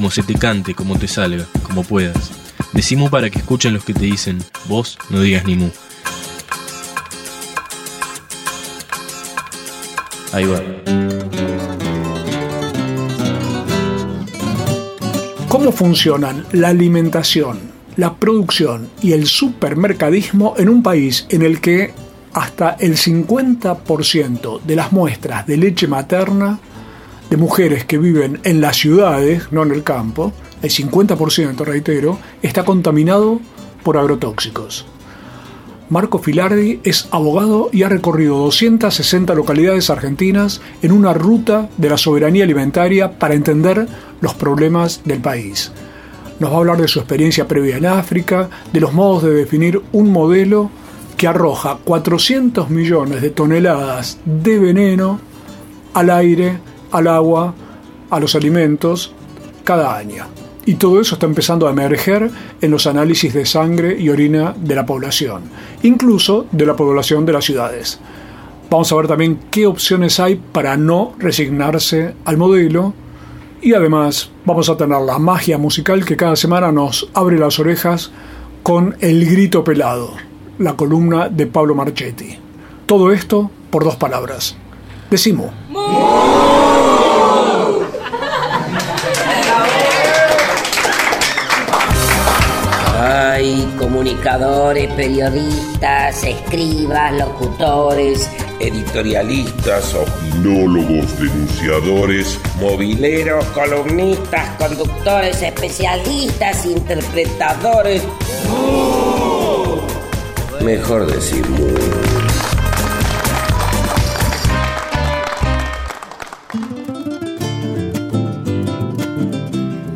como se te cante, como te salga, como puedas. Decimos para que escuchen los que te dicen, vos no digas ni mu. Ahí va. ¿Cómo funcionan la alimentación, la producción y el supermercadismo en un país en el que hasta el 50% de las muestras de leche materna de mujeres que viven en las ciudades, no en el campo, el 50%, reitero, está contaminado por agrotóxicos? Marco Filardi es abogado y ha recorrido 260 localidades argentinas en una ruta de la soberanía alimentaria para entender los problemas del país. Nos va a hablar de su experiencia previa en África, de los modos de definir un modelo que arroja 400 millones de toneladas de veneno al aire, al agua, a los alimentos cada año. Y todo eso está empezando a emerger en los análisis de sangre y orina de la población, incluso de la población de las ciudades. Vamos a ver también qué opciones hay para no resignarse al modelo y además vamos a tener la magia musical que cada semana nos abre las orejas con El Grito Pelado, la columna de Pablo Marchetti. Todo esto por dos palabras. Decimo. Hay comunicadores, periodistas, escribas, locutores, editorialistas, opinólogos, denunciadores, mobileros, columnistas, conductores, especialistas, interpretadores. Mejor decir.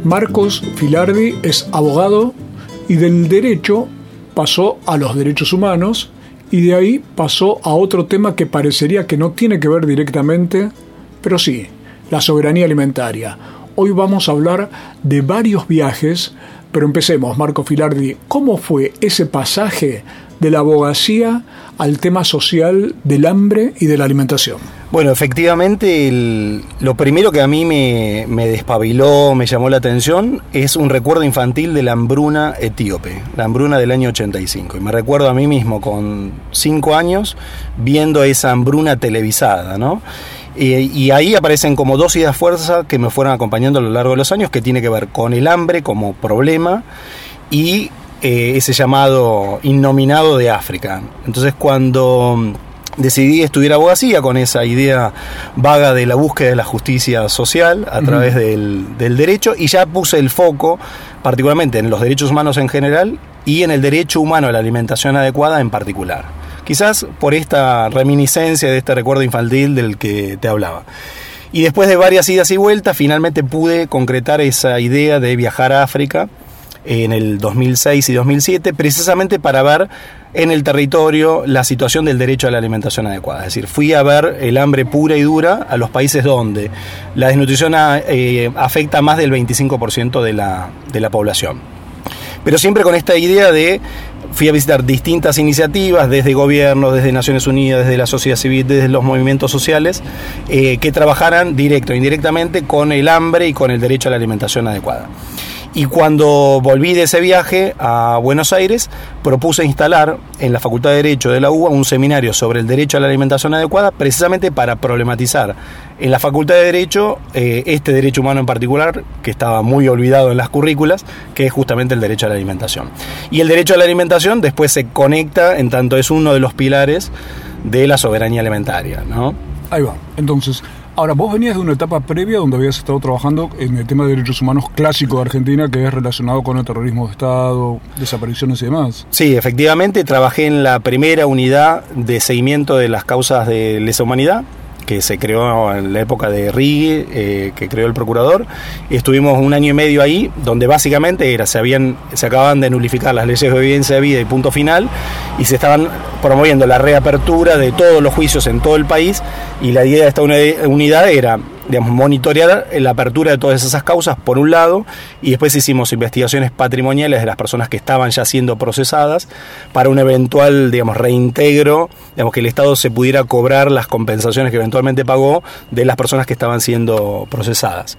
Marcos Filardi es abogado y del derecho pasó a los derechos humanos y de ahí pasó a otro tema que parecería que no tiene que ver directamente, pero sí, la soberanía alimentaria. Hoy vamos a hablar de varios viajes, pero empecemos, Marco Filardi, ¿cómo fue ese pasaje de la abogacía al tema social del hambre y de la alimentación? Bueno, efectivamente, lo primero que a mí me, despabiló, me llamó la atención, es un recuerdo infantil de la hambruna etíope, la hambruna del año 85. Y me recuerdo a mí mismo con cinco años viendo esa hambruna televisada, ¿no? Y, ahí aparecen como dos ideas fuerzas que me fueron acompañando a lo largo de los años, que tiene que ver con el hambre como problema y eh, ese llamado innominado de África. Entonces cuando decidí estudiar abogacía con esa idea vaga de la búsqueda de la justicia social a través del, del, derecho y ya puse el foco particularmente en los derechos humanos en general y en el derecho humano a la alimentación adecuada en particular. Quizás por esta reminiscencia de este recuerdo infantil del que te hablaba. Y después de varias idas y vueltas, finalmente pude concretar esa idea de viajar a África en el 2006 y 2007, precisamente para ver en el territorio la situación del derecho a la alimentación adecuada. Es decir, fui a ver el hambre pura y dura a los países donde la desnutrición eh, afecta a más del 25% de la, de la población. Pero siempre con esta idea de fui a visitar distintas iniciativas desde gobiernos, desde Naciones Unidas, desde la sociedad civil, desde los movimientos sociales, eh, que trabajaran directo e indirectamente con el hambre y con el derecho a la alimentación adecuada. Y cuando volví de ese viaje a Buenos Aires, propuse instalar en la Facultad de Derecho de la UBA un seminario sobre el derecho a la alimentación adecuada, precisamente para problematizar en la Facultad de Derecho eh, este derecho humano en particular, que estaba muy olvidado en las currículas, que es justamente el derecho a la alimentación. Y el derecho a la alimentación después se conecta, en tanto es uno de los pilares de la soberanía alimentaria. ¿no? Ahí va. Entonces, Ahora, vos venías de una etapa previa donde habías estado trabajando en el tema de derechos humanos clásico de Argentina, que es relacionado con el terrorismo de Estado, desapariciones y demás. Sí, efectivamente, trabajé en la primera unidad de seguimiento de las causas de lesa humanidad que se creó en la época de Rigui, eh, que creó el procurador. Estuvimos un año y medio ahí, donde básicamente era, se, habían, se acababan de nulificar las leyes de evidencia de vida y punto final, y se estaban promoviendo la reapertura de todos los juicios en todo el país, y la idea de esta unidad era digamos, monitorear la apertura de todas esas causas, por un lado, y después hicimos investigaciones patrimoniales de las personas que estaban ya siendo procesadas para un eventual, digamos, reintegro, digamos, que el Estado se pudiera cobrar las compensaciones que eventualmente pagó de las personas que estaban siendo procesadas.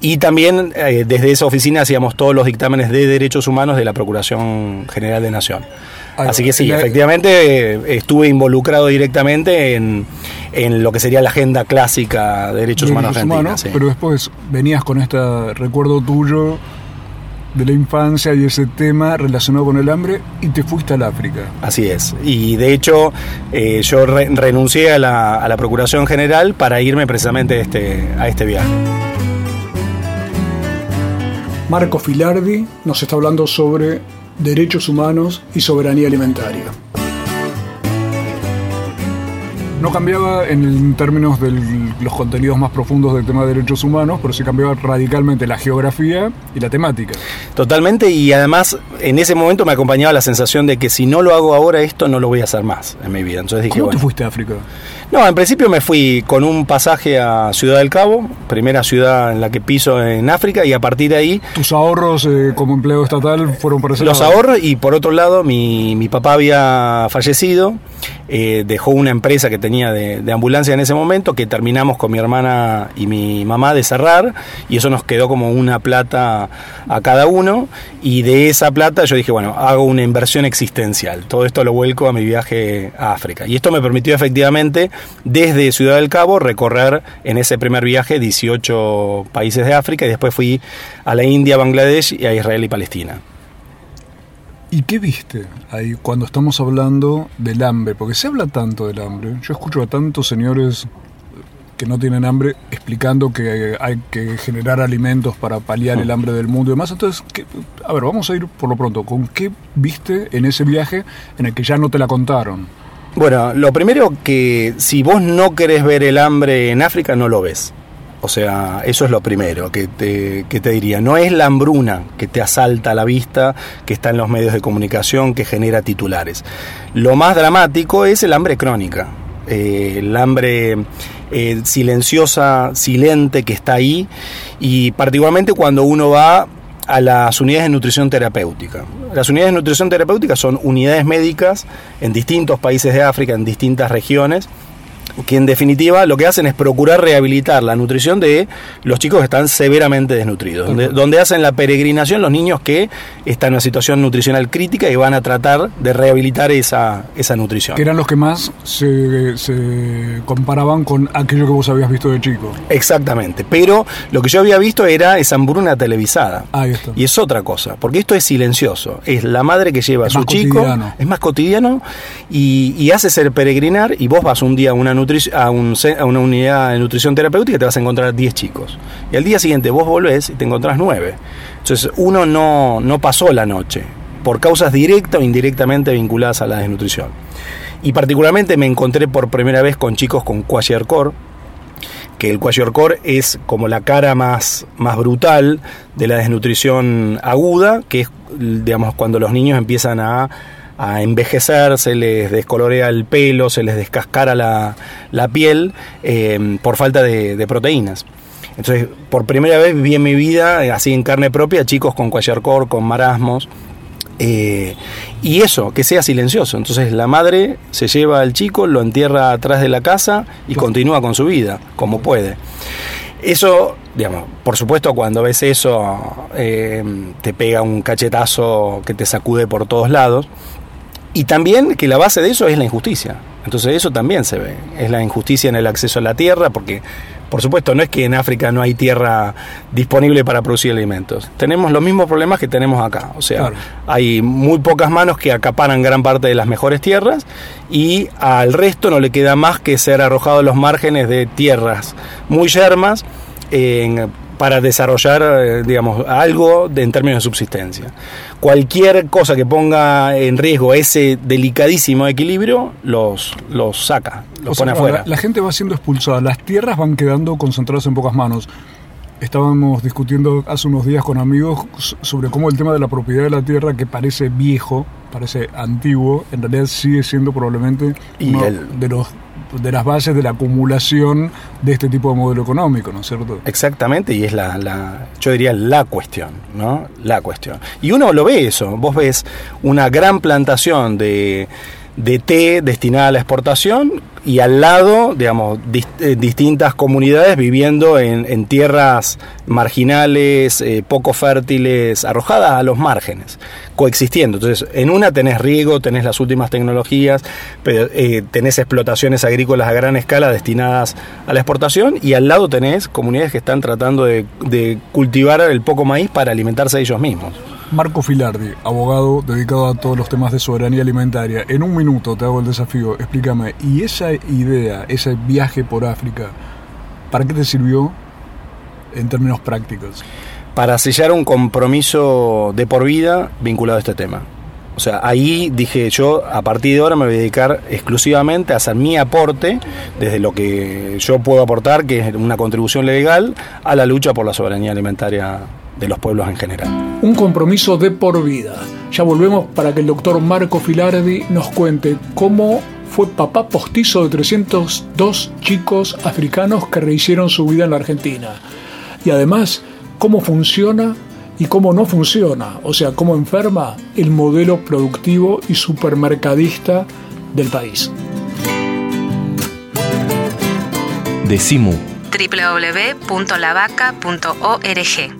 Y también eh, desde esa oficina hacíamos todos los dictámenes de derechos humanos de la Procuración General de Nación. Así que sí, efectivamente eh, estuve involucrado directamente en, lo que sería la agenda clásica de derechos, humanos argentina. Pero después venías con este recuerdo tuyo de la infancia y ese tema relacionado con el hambre y te fuiste al África. Así es. Y de hecho eh, yo renuncié a la, a la, Procuración General para irme precisamente a este, a este viaje. Marco Filardi nos está hablando sobre derechos humanos y soberanía alimentaria. No cambiaba en términos de los contenidos más profundos del tema de derechos humanos, pero sí cambiaba radicalmente la geografía y la temática. Totalmente, y además en ese momento me acompañaba la sensación de que si no lo hago ahora esto, no lo voy a hacer más en mi vida. Entonces dije, ¿Cómo te fuiste a África? No, en principio me fui con un pasaje a Ciudad del Cabo, primera ciudad en la que piso en África, y a partir de ahí... ¿Tus ahorros eh, como empleo estatal fueron para ese Los ahorros, y por otro lado, mi, mi papá había fallecido, eh, dejó una empresa que tenía de, de, ambulancia en ese momento, que terminamos con mi hermana y mi mamá de cerrar, y eso nos quedó como una plata a cada uno, y de esa plata yo dije, bueno, hago una inversión existencial, todo esto lo vuelco a mi viaje a África, y esto me permitió efectivamente desde Ciudad del Cabo recorrer en ese primer viaje 18 países de África y después fui a la India, Bangladesh y a Israel y Palestina. ¿Y qué viste ahí cuando estamos hablando del hambre? Porque se habla tanto del hambre. Yo escucho a tantos señores que no tienen hambre explicando que hay que generar alimentos para paliar el hambre del mundo y demás. Entonces, a ver, vamos a ir por lo pronto. ¿Con qué viste en ese viaje en el que ya no te la contaron? Bueno, lo primero que si vos no querés ver el hambre en África, no lo ves. O sea, eso es lo primero que te, que te diría. No es la hambruna que te asalta a la vista, que está en los medios de comunicación, que genera titulares. Lo más dramático es el hambre crónica. Eh, el hambre eh, silenciosa, silente que está ahí. Y particularmente cuando uno va a las unidades de nutrición terapéutica. Las unidades de nutrición terapéutica son unidades médicas en distintos países de África, en distintas regiones, que en definitiva lo que hacen es procurar rehabilitar la nutrición de los chicos que están severamente desnutridos, donde, hacen la peregrinación los niños que están en una situación nutricional crítica y van a tratar de rehabilitar esa, esa nutrición. Que eran los que más se, comparaban con aquello que vos habías visto de chico. Exactamente, pero lo que yo había visto era esa hambruna televisada. Y es otra cosa, porque esto es silencioso, es la madre que lleva a su chico, es más cotidiano y, y hace ser peregrinar y vos vas un día a una a, una unidad de nutrición terapéutica te vas a encontrar 10 chicos. Y al día siguiente vos volvés y te encontrás 9. Entonces uno no, no pasó la noche por causas directas o indirectamente vinculadas a la desnutrición. Y particularmente me encontré por primera vez con chicos con kwashiorkor, que el kwashiorkor es como la cara más, más brutal de la desnutrición aguda, que es digamos cuando los niños empiezan a a envejecer, se les descolorea el pelo, se les descascara la, piel eh, por falta de, proteínas. Entonces, por primera vez vi en mi vida, eh, así en carne propia, chicos con kwashiorkor, con marasmos. Eh, y eso, que sea silencioso. Entonces la madre se lleva al chico, lo entierra atrás de la casa y continúa con su vida, como puede. Eso, digamos, por supuesto cuando ves eso te pega un cachetazo que te sacude por todos lados, y también que la base de eso es la injusticia. Entonces eso también se ve. Es la injusticia en el acceso a la tierra, porque por supuesto no es que en África no hay tierra disponible para producir alimentos. Tenemos los mismos problemas que tenemos acá. O sea, hay muy pocas manos que acaparan gran parte de las mejores tierras y al resto no le queda más que ser arrojado a los márgenes de tierras muy yermas. En, para desarrollar, eh, digamos, algo de, en términos de subsistencia. Cualquier cosa que ponga en riesgo ese delicadísimo equilibrio, los, los saca, los pone afuera. La, la gente va siendo expulsada, las tierras van quedando concentradas en pocas manos. Estábamos discutiendo hace unos días con amigos sobre cómo el tema de la propiedad de la tierra, que parece viejo, parece antiguo, en realidad sigue siendo probablemente uno de los de las bases de la acumulación de este tipo de modelo económico, ¿no es cierto? Exactamente, y es la, yo diría la cuestión, ¿no? La cuestión. Y uno lo ve eso, vos ves una gran plantación de de té destinada a la exportación y al lado, digamos, eh, distintas comunidades viviendo en, tierras marginales, eh, poco fértiles, arrojadas a los márgenes, coexistiendo. Entonces, en una tenés riego, tenés las últimas tecnologías, pero, eh, tenés explotaciones agrícolas a gran escala destinadas a la exportación y al lado tenés comunidades que están tratando de, de cultivar el poco maíz para alimentarse ellos mismos. Marco Filardi, abogado dedicado a todos los temas de soberanía alimentaria. En un minuto te hago el desafío, explícame, ¿y esa idea, ese viaje por África, para qué te sirvió en términos prácticos? Para sellar un compromiso de por vida vinculado a este tema. O sea, ahí dije yo, a partir de ahora me voy a dedicar exclusivamente a hacer mi aporte, desde lo que yo puedo aportar, que es una contribución legal, a la lucha por la soberanía alimentaria de los pueblos en general. Un compromiso de por vida. Ya volvemos para que el doctor Marco Filardi nos cuente cómo fue papá postizo de 302 chicos africanos que rehicieron su vida en la Argentina. Y además, cómo funciona y cómo no funciona, o sea, cómo enferma el modelo productivo y supermercadista del país. Decimu www.lavaca.org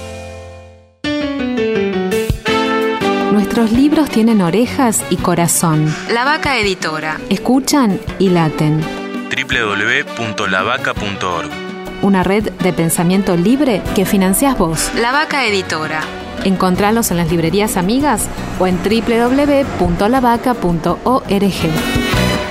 Nuestros libros tienen orejas y corazón. La Vaca Editora. Escuchan y laten. www.lavaca.org. Una red de pensamiento libre que financias vos. La Vaca Editora. Encontralos en las librerías amigas o en www.lavaca.org.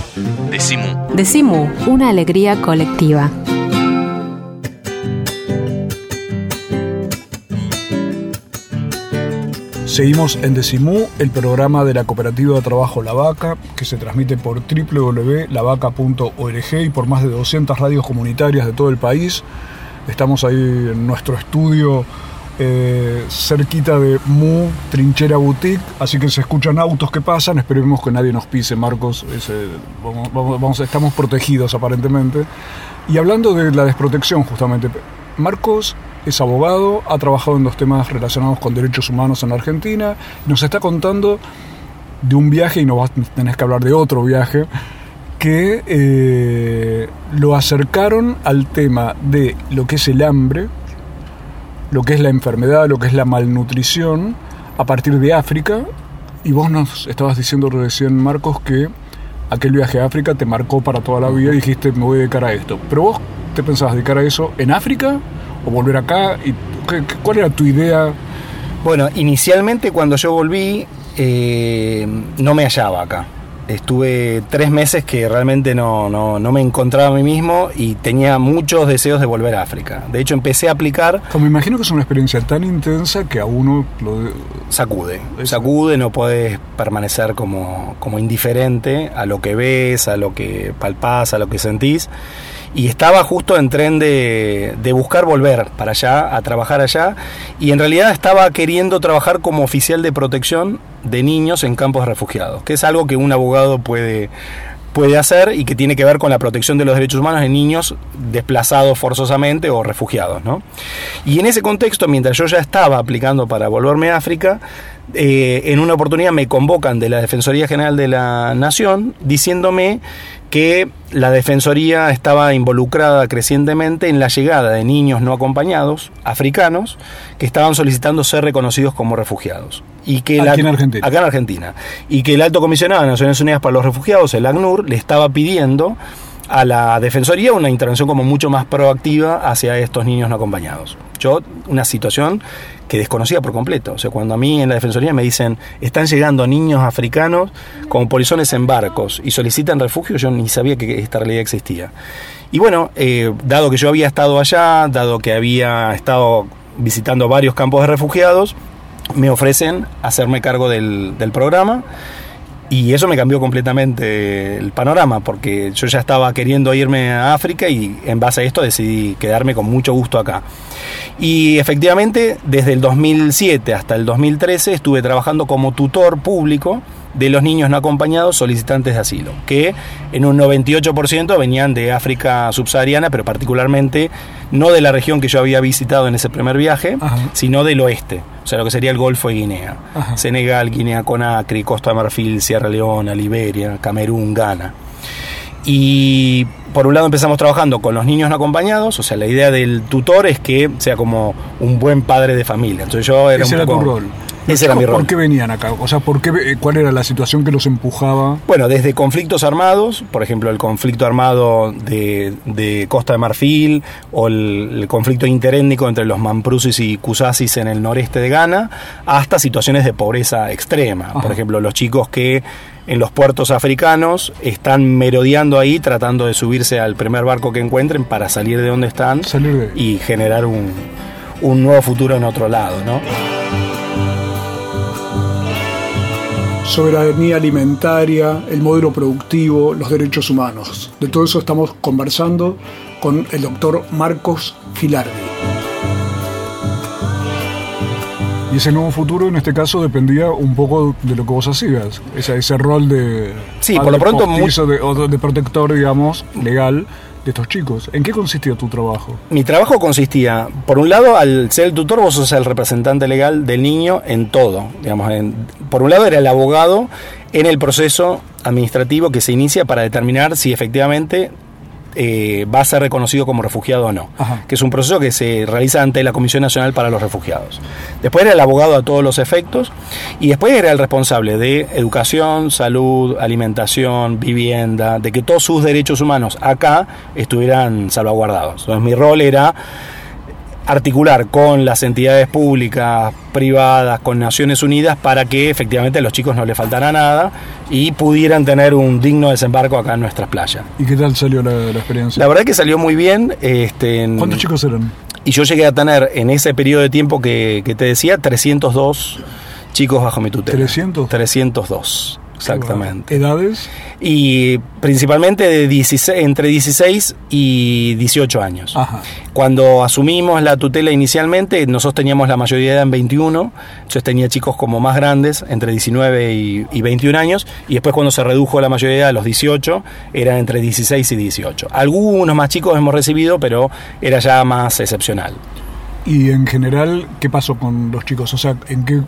Decimu. Decimu, una alegría colectiva. Seguimos en Decimú, el programa de la Cooperativa de Trabajo La Vaca, que se transmite por www.lavaca.org y por más de 200 radios comunitarias de todo el país. Estamos ahí en nuestro estudio eh, cerquita de Mu Trinchera Boutique, así que se escuchan autos que pasan, esperemos que nadie nos pise, Marcos, vamos, estamos protegidos aparentemente. Y hablando de la desprotección justamente, Marcos es abogado, ha trabajado en los temas relacionados con derechos humanos en la Argentina, nos está contando de un viaje, y no vas, tenés que hablar de otro viaje, que eh, lo acercaron al tema de lo que es el hambre, lo que es la enfermedad, lo que es la malnutrición, a partir de África. Y vos nos estabas diciendo recién, Marcos, que aquel viaje a África te marcó para toda la vida y dijiste, me voy a dedicar a esto. Pero vos te pensabas dedicar a eso en África o volver acá? ¿Y ¿Cuál era tu idea? Bueno, inicialmente cuando yo volví, eh, no me hallaba acá estuve tres meses que realmente no, no, no, me encontraba a mí mismo y tenía muchos deseos de volver a África. De hecho, empecé a aplicar... me imagino que es una experiencia tan intensa que a uno lo... Sacude, sacude, no puedes permanecer como, como indiferente a lo que ves, a lo que palpás, a lo que sentís. Y estaba justo en tren de, de, buscar volver para allá, a trabajar allá, y en realidad estaba queriendo trabajar como oficial de protección de niños en campos refugiados, que es algo que un abogado puede puede hacer y que tiene que ver con la protección de los derechos humanos de niños desplazados forzosamente o refugiados. ¿no? Y en ese contexto, mientras yo ya estaba aplicando para volverme a África, eh, en una oportunidad me convocan de la Defensoría General de la Nación diciéndome que la Defensoría estaba involucrada crecientemente en la llegada de niños no acompañados, africanos, que estaban solicitando ser reconocidos como refugiados. Y que Aquí en Argentina. Acá en Argentina. Y que el Alto Comisionado de Naciones Unidas para los Refugiados, el ACNUR, le estaba pidiendo a la Defensoría una intervención como mucho más proactiva hacia estos niños no acompañados. Yo, una situación que desconocía por completo. O sea, cuando a mí en la Defensoría me dicen, están llegando niños africanos como polizones en barcos y solicitan refugio, yo ni sabía que esta realidad existía. Y bueno, eh, dado que yo había estado allá, dado que había estado visitando varios campos de refugiados, me ofrecen hacerme cargo del programa y eso me cambió completamente el panorama, porque yo ya estaba queriendo irme a África y en base a esto decidí quedarme con mucho gusto acá. Y efectivamente, desde el 2007 hasta el 2013 estuve trabajando como tutor público de los niños no acompañados solicitantes de asilo, que en un 98% venían de África subsahariana, pero particularmente no de la región que yo había visitado en ese primer viaje, sino del oeste, o sea, lo que sería el Golfo de Guinea, Senegal, Guinea Conakry, Costa de Marfil, Sierra Leona, Liberia, Camerún, Ghana. Y por un lado empezamos trabajando con los niños no acompañados, o sea, la idea del tutor es que sea como un buen padre de familia. Entonces yo era un poco... rol. Ese era mi rol. ¿Por qué venían acá? O sea, ¿por qué, eh, ¿cuál era la situación que los empujaba? Bueno, desde conflictos armados, por ejemplo, el conflicto armado de, Costa de Marfil o el, conflicto interétnico entre los Mamprusis y Kusasis en el noreste de Ghana, hasta situaciones de pobreza extrema. Por ejemplo, los chicos que en los puertos africanos están merodeando ahí tratando de subirse al primer barco que encuentren para salir de donde están y generar un, un nuevo futuro en otro lado, ¿no? Soberanía alimentaria, el modelo productivo, los derechos humanos. De todo eso estamos conversando con el doctor Marcos Filardi. Y ese nuevo futuro en este caso dependía un poco de lo que vos hacías, ese, ese rol de... Sí, por lo pronto... de, de protector, digamos, legal de estos chicos. ¿En qué consistía tu trabajo? Mi trabajo consistía, por un lado, al ser el tutor, vos sos el representante legal del niño en todo. Digamos, por un lado era el abogado en el proceso administrativo que se inicia para determinar si efectivamente eh, va a ser reconocido como refugiado o no, que es un proceso que se realiza ante la Comisión Nacional para los Refugiados. Después era el abogado a todos los efectos y después era el responsable de educación, salud, alimentación, vivienda, de que todos sus derechos humanos acá estuvieran salvaguardados. Entonces mi rol era articular con las entidades públicas, privadas, con Naciones Unidas, para que efectivamente a los chicos no les faltara nada y pudieran tener un digno desembarco acá en nuestras playas. ¿Y qué tal salió la, experiencia? La verdad que salió muy bien. Este, ¿Cuántos chicos eran? Y yo llegué a tener en ese periodo de tiempo que, que te decía 302 chicos bajo mi tutela. ¿300? 302. Exactamente. ¿Edades? Y principalmente de 16, entre 16 y 18 años. Cuando asumimos la tutela inicialmente, nosotros teníamos la mayoría de edad en 21, yo tenía chicos como más grandes, entre 19 y, 21 años, y después cuando se redujo la mayoría de edad a los 18, eran entre 16 y 18. Algunos más chicos hemos recibido, pero era ya más excepcional. Y en general, ¿qué pasó con los chicos? O sea, ¿en qué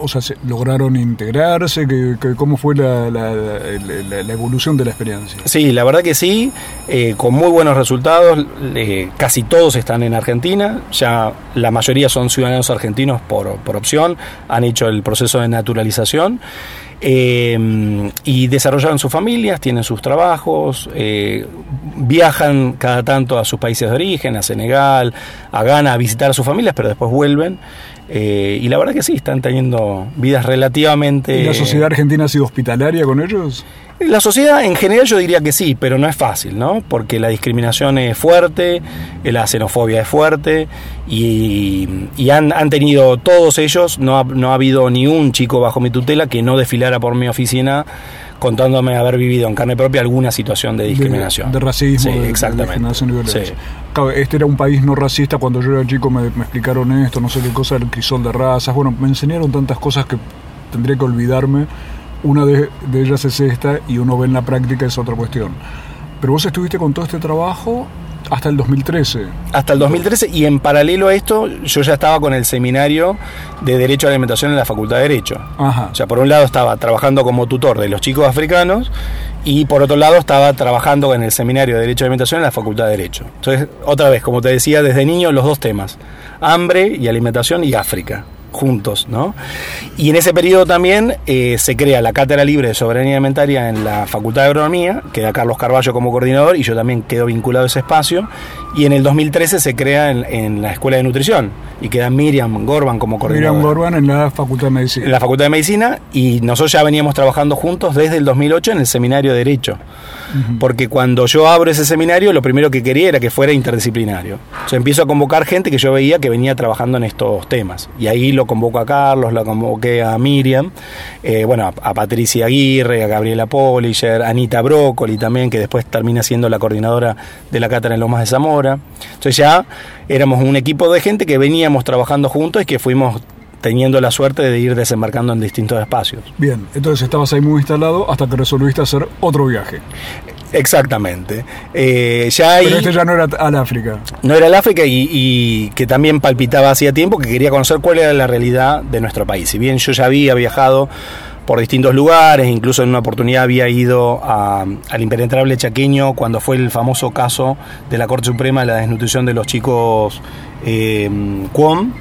o sea, lograron integrarse? ¿Cómo fue la, evolución de la experiencia? Sí, la verdad que sí, eh, con muy buenos resultados. Eh, casi todos están en Argentina, ya la mayoría son ciudadanos argentinos por, por opción, han hecho el proceso de naturalización. Eh, y desarrollaron sus familias, tienen sus trabajos, viajan cada tanto a sus países de origen, a Senegal, a Ghana, a visitar a sus familias, pero después vuelven. Eh, y la verdad que sí, están teniendo vidas relativamente... ¿Y la sociedad argentina ha sido hospitalaria con ellos? La sociedad en general yo diría que sí, pero no es fácil, ¿no? Porque la discriminación es fuerte, la xenofobia es fuerte y, han, han, tenido todos ellos, no ha, no ha habido ni un chico bajo mi tutela que no desfilara por mi oficina contándome haber vivido en carne propia alguna situación de discriminación. De, racismo, sí, de, exactamente. De este era un país no racista, cuando yo era chico me, me, explicaron esto, no sé qué cosa, el crisol de razas, bueno, me enseñaron tantas cosas que tendría que olvidarme. Una de, de ellas es esta y uno ve en la práctica es otra cuestión. Pero vos estuviste con todo este trabajo hasta el 2013. Hasta el 2013 y en paralelo a esto yo ya estaba con el seminario de Derecho a la Alimentación en la Facultad de Derecho. Ajá. O sea, por un lado estaba trabajando como tutor de los chicos africanos y por otro lado estaba trabajando en el seminario de Derecho a la Alimentación en la Facultad de Derecho. Entonces, otra vez, como te decía, desde niño los dos temas, hambre y alimentación y África juntos, ¿no? Y en ese periodo también eh, se crea la Cátedra Libre de Soberanía Alimentaria en la Facultad de Agronomía, queda Carlos Carballo como coordinador y yo también quedo vinculado a ese espacio. Y en el 2013 se crea en, en la Escuela de Nutrición y queda Miriam Gorban como coordinadora. Miriam Gorban en la Facultad de Medicina. En la Facultad de Medicina y nosotros ya veníamos trabajando juntos desde el 2008 en el Seminario de Derecho. Uh -huh. Porque cuando yo abro ese seminario, lo primero que quería era que fuera interdisciplinario. O sea, empiezo a convocar gente que yo veía que venía trabajando en estos temas. Y ahí lo convoco a Carlos, lo convoqué a Miriam, eh, bueno, a, a, Patricia Aguirre, a Gabriela Polisher, a Anita Brócoli también, que después termina siendo la coordinadora de la cátedra en Lomas de Zamora. Entonces ya éramos un equipo de gente que veníamos trabajando juntos y que fuimos teniendo la suerte de ir desembarcando en distintos espacios. Bien, entonces estabas ahí muy instalado hasta que resolviste hacer otro viaje. Exactamente. Eh, ya ahí, Pero este ya no era al África. No era el África y, y, que también palpitaba hacía tiempo que quería conocer cuál era la realidad de nuestro país. Si bien yo ya había viajado por distintos lugares, incluso en una oportunidad había ido a, al impenetrable chaqueño cuando fue el famoso caso de la Corte Suprema de la desnutrición de los chicos eh, Cuom.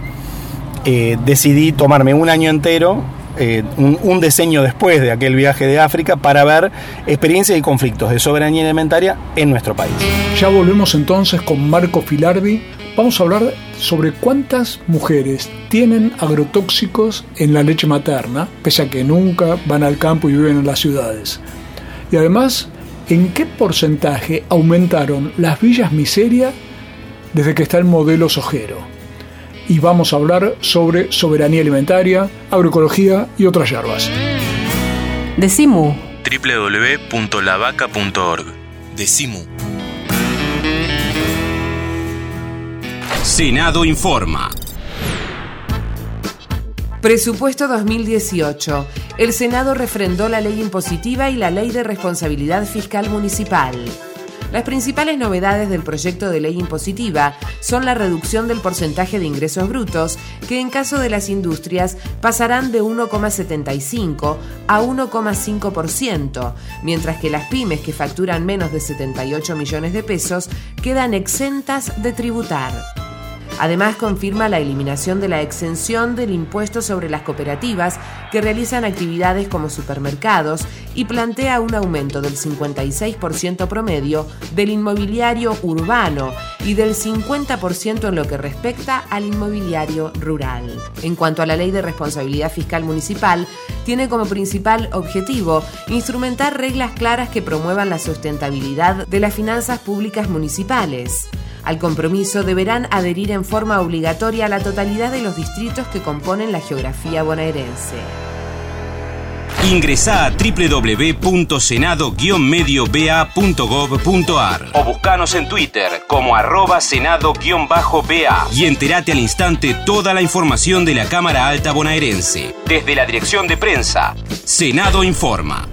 Eh, decidí tomarme un año entero eh, un, un, diseño después de aquel viaje de África para ver experiencias y conflictos de soberanía alimentaria en nuestro país. Ya volvemos entonces con Marco Filardi. Vamos a hablar sobre cuántas mujeres tienen agrotóxicos en la leche materna, pese a que nunca van al campo y viven en las ciudades. Y además, ¿en qué porcentaje aumentaron las villas miseria desde que está el modelo sojero? Y vamos a hablar sobre soberanía alimentaria, agroecología y otras hierbas. Decimu. www.lavaca.org. Decimu. Senado informa. Presupuesto 2018. El Senado refrendó la ley impositiva y la ley de responsabilidad fiscal municipal. Las principales novedades del proyecto de ley impositiva son la reducción del porcentaje de ingresos brutos, que en caso de las industrias pasarán de 1,75 a 1,5%, mientras que las pymes que facturan menos de 78 millones de pesos quedan exentas de tributar. Además, confirma la eliminación de la exención del impuesto sobre las cooperativas que realizan actividades como supermercados y plantea un aumento del 56% promedio del inmobiliario urbano y del 50% en lo que respecta al inmobiliario rural. En cuanto a la ley de responsabilidad fiscal municipal, tiene como principal objetivo instrumentar reglas claras que promuevan la sustentabilidad de las finanzas públicas municipales. Al compromiso deberán adherir en forma obligatoria la totalidad de los distritos que componen la geografía bonaerense. Ingresa a www.senado-medioba.gov.ar o buscanos en Twitter como arroba senado-ba y entérate al instante toda la información de la Cámara Alta Bonaerense. Desde la Dirección de Prensa, Senado Informa.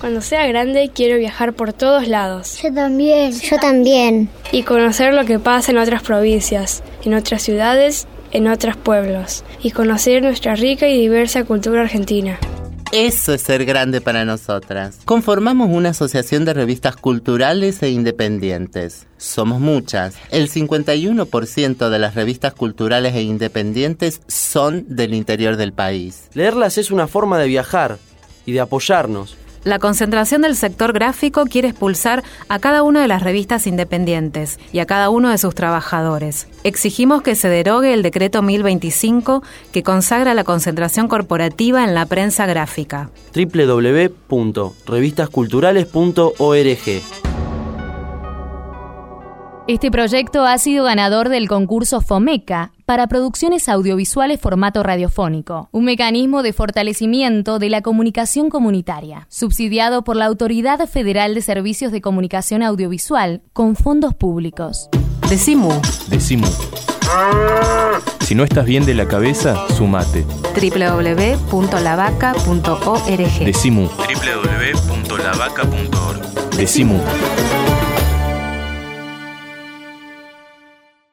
Cuando sea grande quiero viajar por todos lados. Yo también, yo también. Y conocer lo que pasa en otras provincias, en otras ciudades, en otros pueblos. Y conocer nuestra rica y diversa cultura argentina. Eso es ser grande para nosotras. Conformamos una asociación de revistas culturales e independientes. Somos muchas. El 51% de las revistas culturales e independientes son del interior del país. Leerlas es una forma de viajar y de apoyarnos. La concentración del sector gráfico quiere expulsar a cada una de las revistas independientes y a cada uno de sus trabajadores. Exigimos que se derogue el decreto 1025 que consagra la concentración corporativa en la prensa gráfica. www.revistasculturales.org Este proyecto ha sido ganador del concurso FOMECA, para producciones audiovisuales formato radiofónico, un mecanismo de fortalecimiento de la comunicación comunitaria, subsidiado por la Autoridad Federal de Servicios de Comunicación Audiovisual con fondos públicos. Decimu. Decimu. Si no estás bien de la cabeza, sumate. www.lavaca.org. Decimu. www.lavaca.org. Decimu.